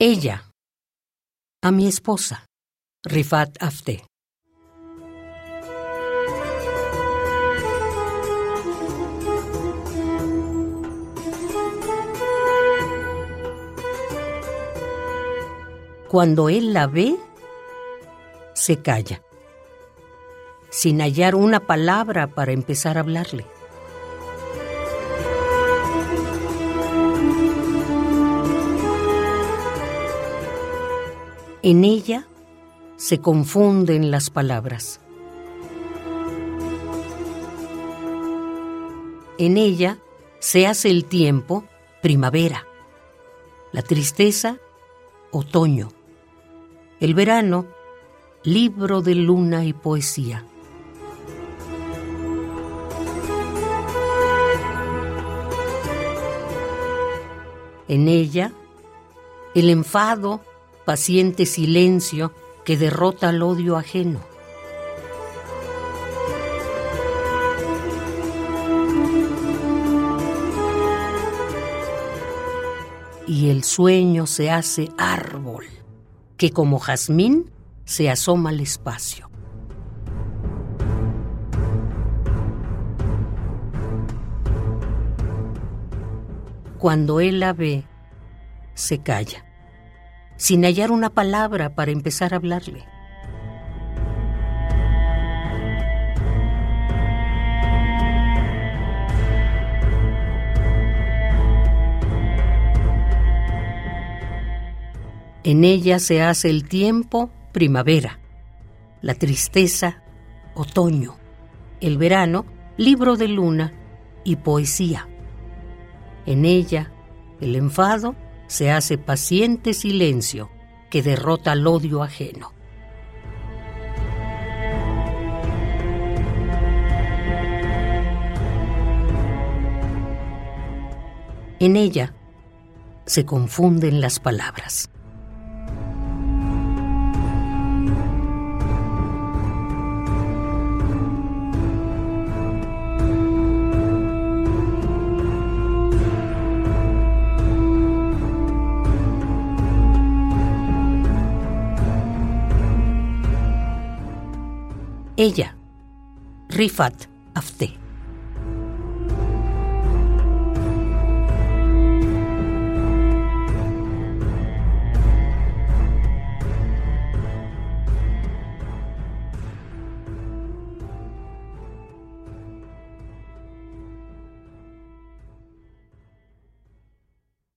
Ella. A mi esposa, Rifat Afte. Cuando él la ve, se calla, sin hallar una palabra para empezar a hablarle. En ella se confunden las palabras. En ella se hace el tiempo primavera, la tristeza otoño, el verano libro de luna y poesía. En ella, el enfado paciente silencio que derrota al odio ajeno. Y el sueño se hace árbol, que como jazmín se asoma al espacio. Cuando él la ve, se calla sin hallar una palabra para empezar a hablarle. En ella se hace el tiempo primavera, la tristeza otoño, el verano libro de luna y poesía. En ella el enfado se hace paciente silencio que derrota al odio ajeno. En ella se confunden las palabras. Ella, Rifat Afte.